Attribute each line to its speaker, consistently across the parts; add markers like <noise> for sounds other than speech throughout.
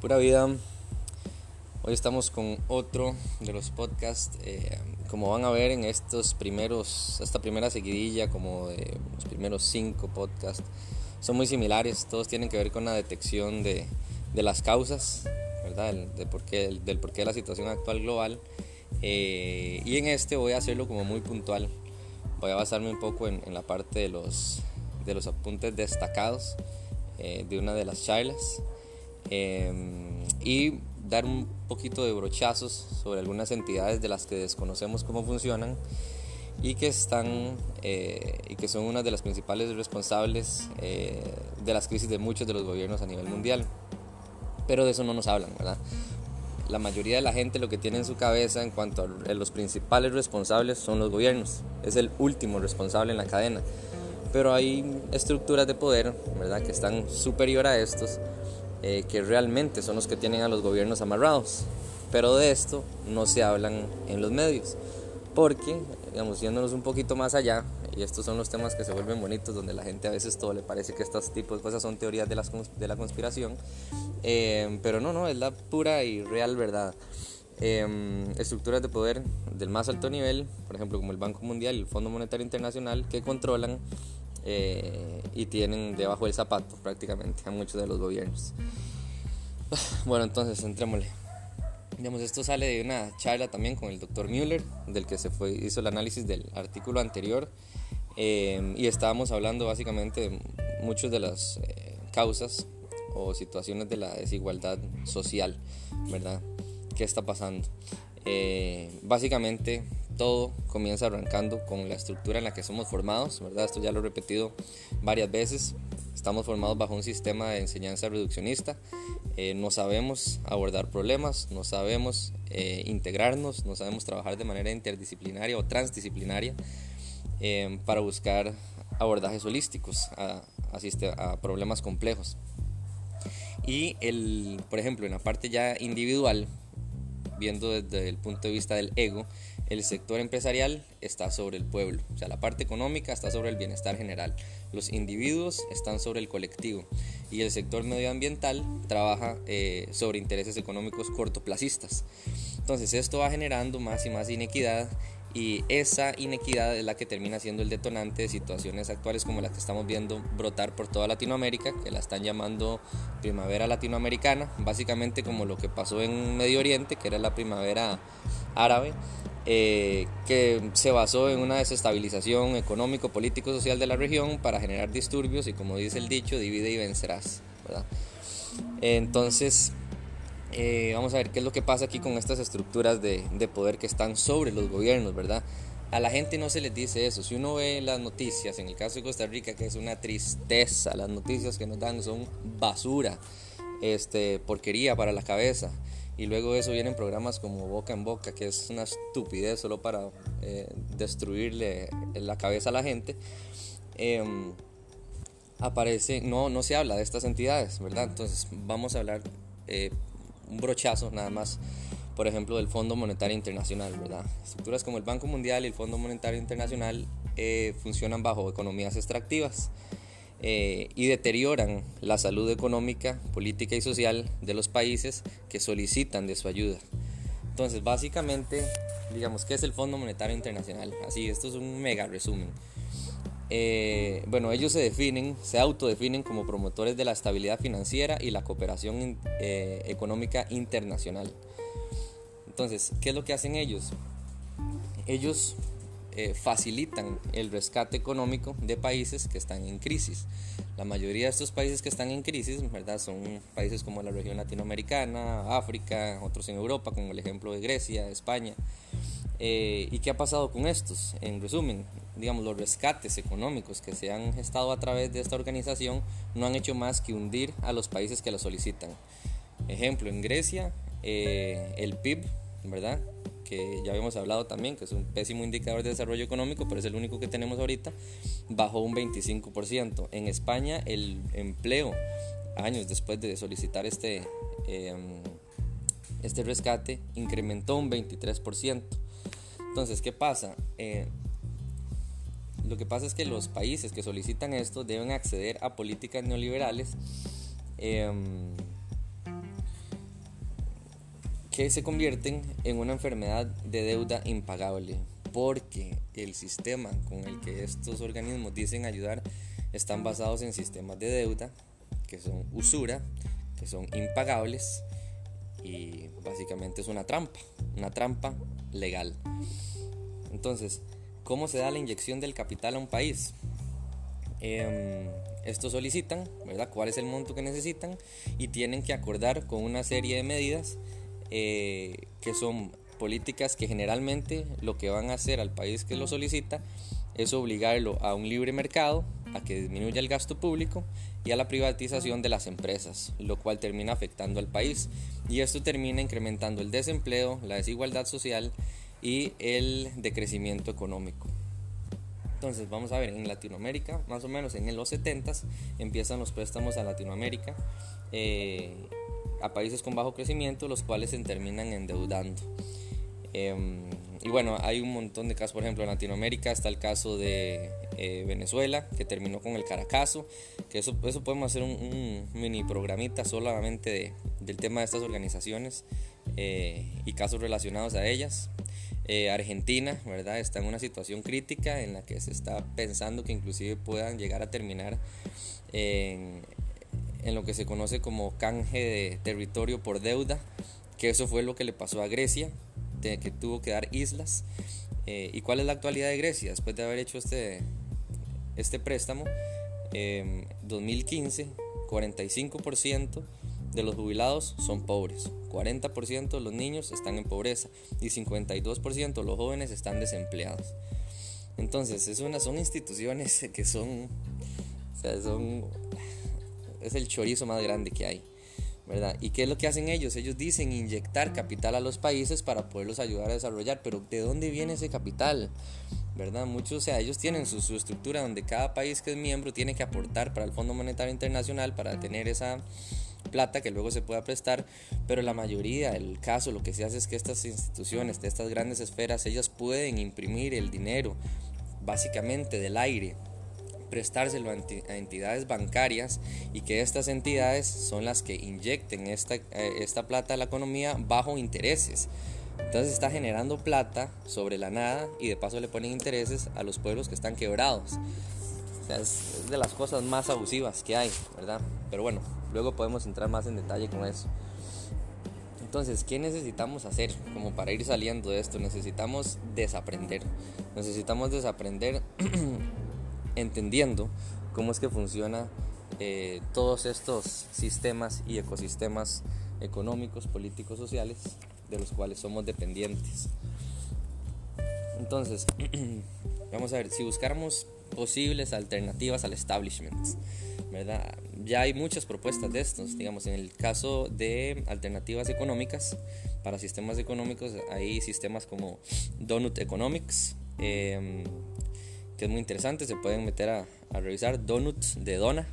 Speaker 1: Pura vida. Hoy estamos con otro de los podcasts. Eh, como van a ver en estos primeros, esta primera seguidilla, como de los primeros cinco podcasts, son muy similares. Todos tienen que ver con la detección de, de las causas, ¿verdad? Del, de por qué, del porqué de la situación actual global. Eh, y en este voy a hacerlo como muy puntual. Voy a basarme un poco en, en la parte de los, de los apuntes destacados eh, de una de las charlas. Em, y dar un poquito de brochazos sobre algunas entidades de las que desconocemos cómo funcionan y que están eh, y que son una de las principales responsables eh, de las crisis de muchos de los gobiernos a nivel mundial. Pero de eso no nos hablan, ¿verdad? La mayoría de la gente lo que tiene en su cabeza en cuanto a los principales responsables son los gobiernos. Es el último responsable en la cadena. Pero hay estructuras de poder, ¿verdad?, que están superior a estos eh, que realmente son los que tienen a los gobiernos amarrados. Pero de esto no se hablan en los medios, porque, digamos, yéndonos un poquito más allá, y estos son los temas que se vuelven bonitos, donde la gente a veces todo le parece que estos tipos de cosas son teorías de, las, de la conspiración, eh, pero no, no, es la pura y real verdad. Eh, estructuras de poder del más alto nivel, por ejemplo como el Banco Mundial y el Fondo Monetario Internacional, que controlan eh, y tienen debajo del zapato prácticamente a muchos de los gobiernos. Bueno, entonces entrémosle. Digamos, esto sale de una charla también con el doctor Müller, del que se fue, hizo el análisis del artículo anterior, eh, y estábamos hablando básicamente de muchas de las eh, causas o situaciones de la desigualdad social, ¿verdad? ¿Qué está pasando? básicamente todo comienza arrancando con la estructura en la que somos formados, ¿verdad? Esto ya lo he repetido varias veces. Estamos formados bajo un sistema de enseñanza reduccionista. Eh, no sabemos abordar problemas, no sabemos eh, integrarnos, no sabemos trabajar de manera interdisciplinaria o transdisciplinaria eh, para buscar abordajes holísticos a, a, a problemas complejos. Y, el, por ejemplo, en la parte ya individual, viendo desde el punto de vista del ego, el sector empresarial está sobre el pueblo, o sea, la parte económica está sobre el bienestar general, los individuos están sobre el colectivo. Y el sector medioambiental trabaja eh, sobre intereses económicos cortoplacistas. Entonces esto va generando más y más inequidad. Y esa inequidad es la que termina siendo el detonante de situaciones actuales como las que estamos viendo brotar por toda Latinoamérica, que la están llamando primavera latinoamericana, básicamente como lo que pasó en Medio Oriente, que era la primavera árabe, eh, que se basó en una desestabilización económico, político, social de la región para generar disturbios y como dice el dicho, divide y vencerás. Entonces, eh, vamos a ver qué es lo que pasa aquí con estas estructuras de, poder que están sobre los gobiernos, ¿verdad? A la gente no se les dice eso. Si uno ve las noticias, en el caso de Costa Rica, que es una tristeza, las noticias que nos dan son basura, este, porquería para la cabeza. Y luego de eso vienen programas como Boca en Boca, que es una estupidez solo para eh, destruirle la cabeza a la gente. Em, aparece, no, no se habla de estas entidades, ¿verdad? Entonces vamos a hablar eh, un brochazo nada más, por ejemplo, del Fondo Monetario Internacional, ¿verdad? Estructuras como el Banco Mundial y el Fondo Monetario Internacional eh, funcionan bajo economías extractivas eh, y deterioran la salud económica, política y social de los países que solicitan de su ayuda. Entonces, básicamente, digamos, ¿qué es el Fondo Monetario Internacional? Así, esto es un mega resumen. Eh, bueno, ellos se definen, se autodefinen como promotores de la estabilidad financiera y la cooperación eh, económica internacional. Entonces, ¿qué es lo que hacen ellos? Ellos eh, facilitan el rescate económico de países que están en crisis. La mayoría de estos países que están en crisis, ¿verdad? Son países como la región latinoamericana, África, otros en Europa, como el ejemplo de Grecia, España. ¿Y qué ha pasado con estos? En resumen, digamos, los rescates económicos que se han gestado a través de esta organización no han hecho más que hundir a los países que lo solicitan. Ejemplo, en Grecia, eh, el PIB, ¿verdad? Que ya habíamos hablado también, que es un pésimo indicador de desarrollo económico, pero es el único que tenemos ahorita, bajó un 25%. En España el empleo, años después de solicitar este, em, este rescate, incrementó un 23%. Entonces, ¿qué pasa? Eh, lo que pasa es que los países que solicitan esto deben acceder a políticas neoliberales em, que se convierten en una enfermedad de deuda impagable, porque el sistema con el que estos organismos dicen ayudar están basados en sistemas de deuda que son usura, que son impagables y básicamente es una trampa, una trampa legal. Entonces, ¿cómo se da la inyección del capital a un país? Eh, estos solicitan, ¿verdad? ¿Cuál es el monto que necesitan? Y tienen que acordar con una serie de medidas eh, que son políticas que generalmente lo que van a hacer al país que lo solicita es obligarlo a un libre mercado, a que disminuya el gasto público y a la privatización de las empresas, lo cual termina afectando al país. Y esto termina incrementando el desempleo, la desigualdad social y el decrecimiento económico. Entonces vamos a ver, en Latinoamérica, más o menos en los 70 empiezan los préstamos a Latinoamérica, eh, a países con bajo crecimiento, los cuales se terminan endeudando. Em, y bueno, hay un montón de casos, por ejemplo, en Latinoamérica está el caso de eh, Venezuela, que terminó con el Caracazo, que eso, eso podemos hacer un, mini programita solamente del tema de estas organizaciones eh, y casos relacionados a ellas. Eh, Argentina, ¿verdad? Está en una situación crítica en la que se está pensando que inclusive puedan llegar a terminar en, en lo que se conoce como canje de territorio por deuda, que eso fue lo que le pasó a Grecia, de que tuvo que dar islas. Eh, ¿Y cuál es la actualidad de Grecia después de haber hecho este, este préstamo? Eh, 2015, 45% de los jubilados son pobres, 40% de los niños están en pobreza y 52% de los jóvenes están desempleados. Entonces, es una, son instituciones <laughs> que son, o sea, son, es el chorizo más grande que hay. ¿verdad? ¿Y qué es lo que hacen ellos? Ellos dicen inyectar capital a los países para poderlos ayudar a desarrollar, pero ¿de dónde viene ese capital? ¿Verdad? Muchos, o sea, ellos tienen su, estructura donde cada país que es miembro tiene que aportar para el Fondo Monetario Internacional para tener esa plata que luego se pueda prestar, pero la mayoría, el caso, lo que se hace es que estas instituciones, de estas grandes esferas, ellas pueden imprimir el dinero básicamente del aire prestárselo a entidades bancarias y que estas entidades son las que inyecten esta, eh, esta plata a la economía bajo intereses. Entonces está generando plata sobre la nada y de paso le ponen intereses a los pueblos que están quebrados. O sea, es, de las cosas más abusivas que hay, ¿verdad? Pero bueno, luego podemos entrar más en detalle con eso. Entonces, ¿qué necesitamos hacer como para ir saliendo de esto? Necesitamos desaprender. Necesitamos desaprender <clears throat> entendiendo cómo es que funciona eh, todos estos sistemas y ecosistemas económicos, políticos, sociales de los cuales somos dependientes. Entonces, <clears throat> vamos a ver, si buscáramos posibles alternativas al establishment, ¿verdad? Ya hay muchas propuestas de estos, digamos, en el caso de alternativas económicas, para sistemas económicos hay sistemas como Donut Economics, eh, que es muy interesante, se pueden meter a, revisar Donuts de Dona,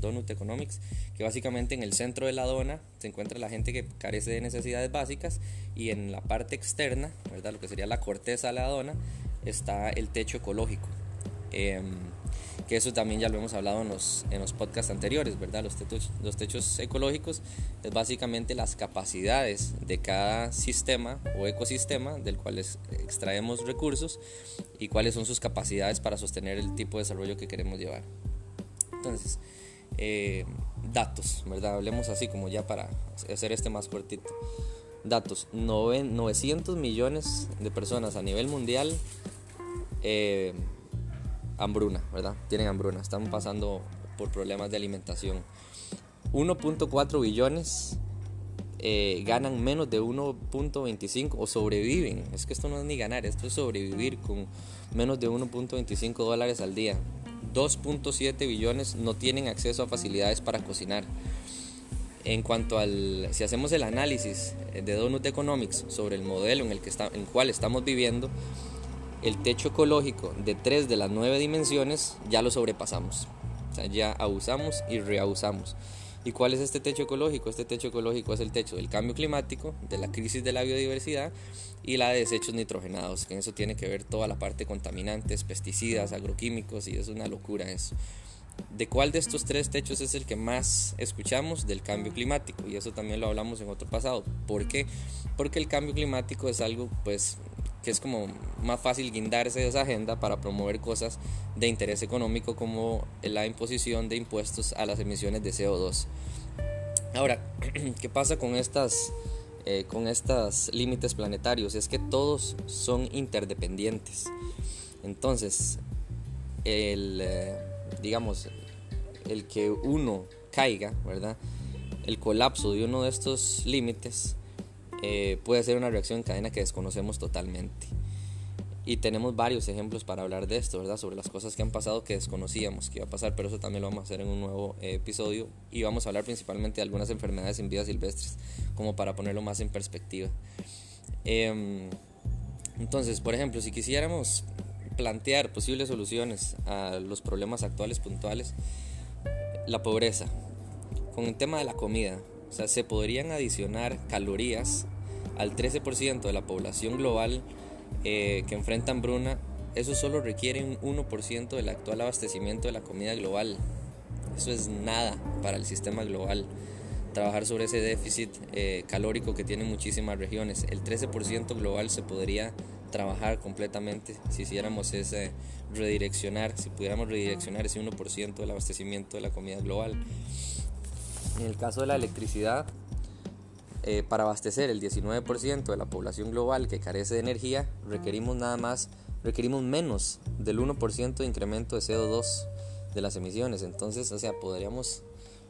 Speaker 1: Donut Economics, que básicamente en el centro de la dona se encuentra la gente que carece de necesidades básicas y en la parte externa, ¿verdad? lo que sería la corteza de la dona, está el techo ecológico. Em, que eso también ya lo hemos hablado en los, en los podcasts anteriores, ¿verdad? Los techos, los techos ecológicos es básicamente las capacidades de cada sistema o ecosistema del cual extraemos recursos y cuáles son sus capacidades para sostener el tipo de desarrollo que queremos llevar. Entonces, eh, datos, ¿verdad? Hablemos así como ya para hacer este más cortito. Datos, 900 millones de personas a nivel mundial. Eh, hambruna, ¿verdad? Tienen hambruna, están pasando por problemas de alimentación. 1.4 billones eh, ganan menos de 1.25 o sobreviven. Es que esto no es ni ganar, esto es sobrevivir con menos de 1.25 dólares al día. 2.7 billones no tienen acceso a facilidades para cocinar. En cuanto al, si hacemos el análisis de Donut Economics sobre el modelo en el, que está, en cual estamos viviendo, el techo ecológico de tres de las nueve dimensiones ya lo sobrepasamos. Ya abusamos y reabusamos. ¿Y cuál es este techo ecológico? Este techo ecológico es el techo del cambio climático, de la crisis de la biodiversidad y la de desechos nitrogenados, que en eso tiene que ver toda la parte contaminantes, pesticidas, agroquímicos y es una locura eso. ¿De cuál de estos tres techos es el que más escuchamos? Del cambio climático. Y eso también lo hablamos en otro pasado. ¿Por qué? Porque el cambio climático es algo pues que es como más fácil guindarse de esa agenda para promover cosas de interés económico como la imposición de impuestos a las emisiones de CO2. Ahora, <clears throat> ¿qué pasa con estas eh, con estos límites planetarios? Es que todos son interdependientes. Entonces, el, eh, digamos, el que uno caiga, ¿verdad? El colapso de uno de estos límites eh, puede ser una reacción en cadena que desconocemos totalmente. Y tenemos varios ejemplos para hablar de esto, ¿verdad? Sobre las cosas que han pasado que desconocíamos que iba a pasar, pero eso también lo vamos a hacer en un nuevo eh, episodio. Y vamos a hablar principalmente de algunas enfermedades en vidas silvestres, como para ponerlo más en perspectiva. Em, entonces, por ejemplo, si quisiéramos plantear posibles soluciones a los problemas actuales puntuales, la pobreza, con el tema de la comida, o sea, se podrían adicionar calorías al 13% de la población global eh, que enfrenta hambruna. Eso solo requiere un 1% del actual abastecimiento de la comida global. Eso es nada para el sistema global. Trabajar sobre ese déficit eh, calórico que tienen muchísimas regiones. El 13% global se podría trabajar completamente si hiciéramos ese redireccionar, si pudiéramos redireccionar ese 1% del abastecimiento de la comida global. En el caso de la electricidad, eh, para abastecer el 19% de la población global que carece de energía, requerimos nada más, requerimos menos del 1% de incremento de CO2 de las emisiones. Entonces, o sea, podríamos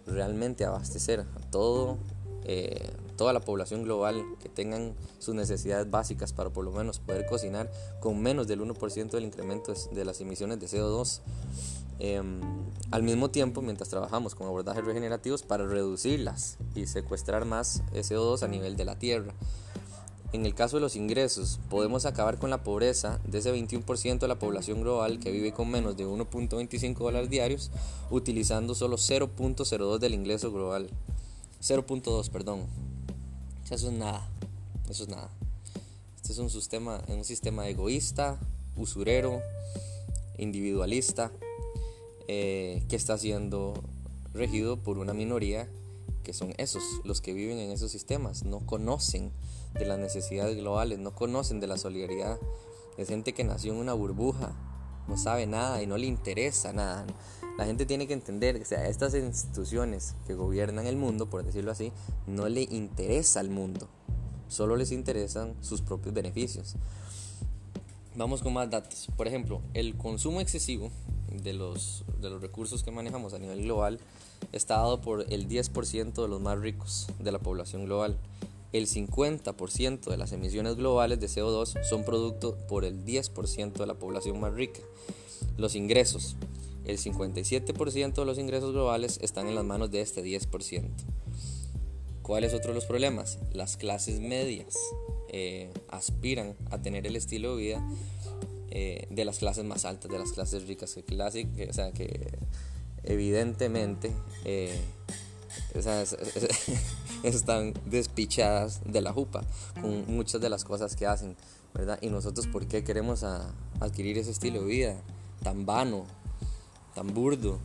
Speaker 1: realmente abastecer a todo eh, toda la población global que tengan sus necesidades básicas para por lo menos poder cocinar con menos del 1% del incremento de las emisiones de CO2. Em, al mismo tiempo, mientras trabajamos con abordajes regenerativos para reducirlas y secuestrar más CO2 a nivel de la Tierra. En el caso de los ingresos, podemos acabar con la pobreza de ese 21% de la población global que vive con menos de 1.25 dólares diarios, utilizando solo 0.02 del ingreso global. 0.2, perdón. Eso es nada. Eso es nada. Este es un sistema, un sistema egoísta, usurero, individualista, eh, que está siendo regido por una minoría que son esos, los que viven en esos sistemas. No conocen de las necesidades globales, no conocen de la solidaridad. Es gente que nació en una burbuja, no sabe nada y no le interesa nada. La gente tiene que entender que sea, estas instituciones que gobiernan el mundo, por decirlo así, no le interesa al mundo, solo les interesan sus propios beneficios. Vamos con más datos. Por ejemplo, el consumo excesivo de los, de los recursos que manejamos a nivel global está dado por el 10% de los más ricos de la población global. El 50% de las emisiones globales de CO2 son producto por el 10% de la población más rica. Los ingresos el 57% de los ingresos globales están en las manos de este 10%. ¿Cuáles otros los problemas? Las clases medias eh, aspiran a tener el estilo de vida eh, de las clases más altas, de las clases ricas, que, o sea, que evidentemente eh, <laughs> están despichadas de la jupa con muchas de las cosas que hacen, ¿verdad? Y nosotros, ¿por qué queremos adquirir ese estilo de vida tan vano, tan burdo,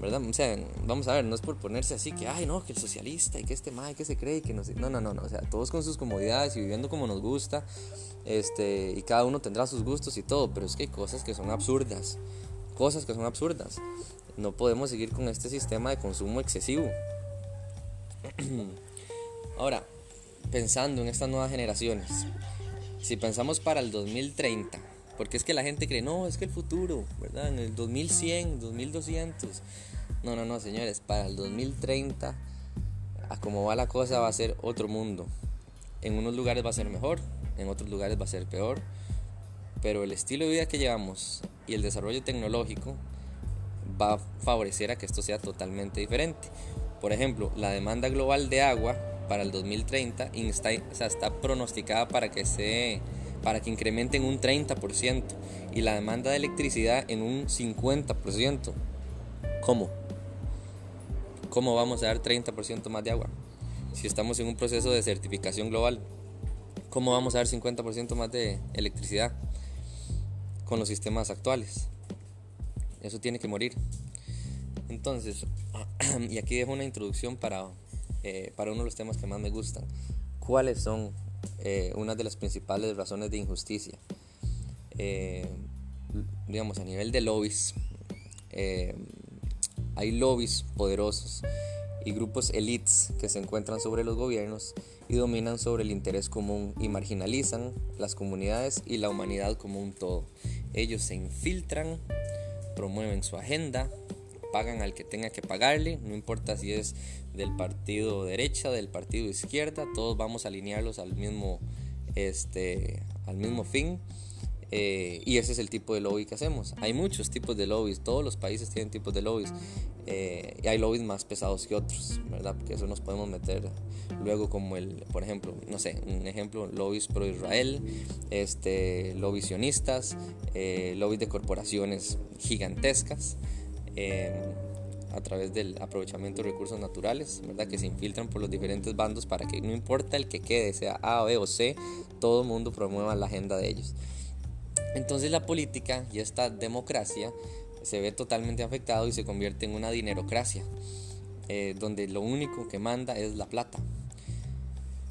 Speaker 1: ¿verdad? O sea, vamos a ver, no es por ponerse así que, ay, no, que el socialista y que este mae que se cree que no sé. No, no, no, no, o sea, todos con sus comodidades y viviendo como nos gusta, este, y cada uno tendrá sus gustos y todo, pero es que hay cosas que son absurdas, cosas que son absurdas. No podemos seguir con este sistema de consumo excesivo. <clears throat> Ahora, pensando en estas nuevas generaciones, si pensamos para el 2030, porque es que la gente cree, no, es que el futuro, ¿verdad? En el 2100, 2200. No, no, no, señores, para el 2030, a como va la cosa, va a ser otro mundo. En unos lugares va a ser mejor, en otros lugares va a ser peor. Pero el estilo de vida que llevamos y el desarrollo tecnológico va a favorecer a que esto sea totalmente diferente. Por ejemplo, la demanda global de agua para el 2030 está, está pronosticada para que se para que incrementen un 30% y la demanda de electricidad en un 50%. ¿Cómo? ¿Cómo vamos a dar 30% más de agua? Si estamos en un proceso de certificación global, ¿cómo vamos a dar 50% más de electricidad con los sistemas actuales? Eso tiene que morir. Entonces, <clears throat> y aquí dejo una introducción para, eh, para uno de los temas que más me gustan. ¿Cuáles son eh, una de las principales razones de injusticia? Eh, digamos, a nivel de lobbies, hay lobbies poderosos y grupos elites que se encuentran sobre los gobiernos y dominan sobre el interés común y marginalizan las comunidades y la humanidad como un todo. Ellos se infiltran, promueven su agenda, pagan al que tenga que pagarle, no importa si es del partido derecha, del partido izquierda, todos vamos a alinearlos al mismo, este, al mismo fin. Eh, y ese es el tipo de lobby que hacemos. Hay muchos tipos de lobbies, todos los países tienen tipos de lobbies. Eh, y hay lobbies más pesados que otros, ¿verdad? Porque eso nos podemos meter luego como el, por ejemplo, no sé, un ejemplo, lobbies pro Israel, este, lobbies sionistas, eh, lobbies de corporaciones gigantescas. A través del aprovechamiento de recursos naturales, ¿verdad? que se infiltran por los diferentes bandos para que no importa el que quede, sea A, B o C, todo el mundo promueva la agenda de ellos. Entonces la política y esta democracia se ve totalmente afectado y se convierte en una dinerocracia, eh, donde lo único que manda es la plata.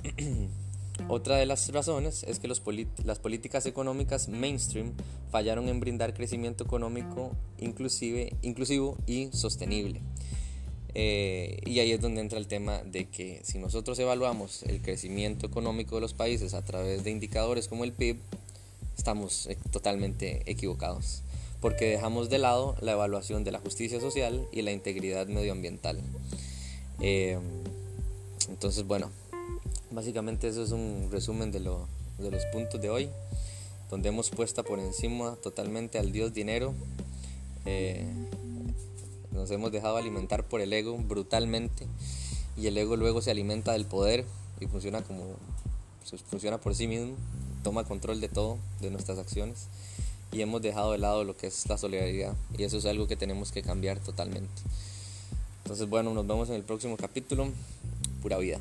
Speaker 1: <clears throat> Otra de las razones es que las políticas económicas mainstream fallaron en brindar crecimiento económico inclusive, inclusivo y sostenible. Eh, y ahí es donde entra el tema de que si nosotros evaluamos el crecimiento económico de los países a través de indicadores como el PIB, estamos eh, totalmente equivocados, porque dejamos de lado la evaluación de la justicia social y la integridad medioambiental. Eh, entonces, bueno, básicamente eso es un resumen de, lo, de los puntos de hoy, donde hemos puesto por encima totalmente al Dios dinero. Eh, nos hemos dejado alimentar por el ego brutalmente y el ego luego se alimenta del poder y funciona como funciona por sí mismo toma control de todo, de nuestras acciones y hemos dejado de lado lo que es la solidaridad y eso es algo que tenemos que cambiar totalmente. Entonces bueno, nos vemos en el próximo capítulo. Pura vida.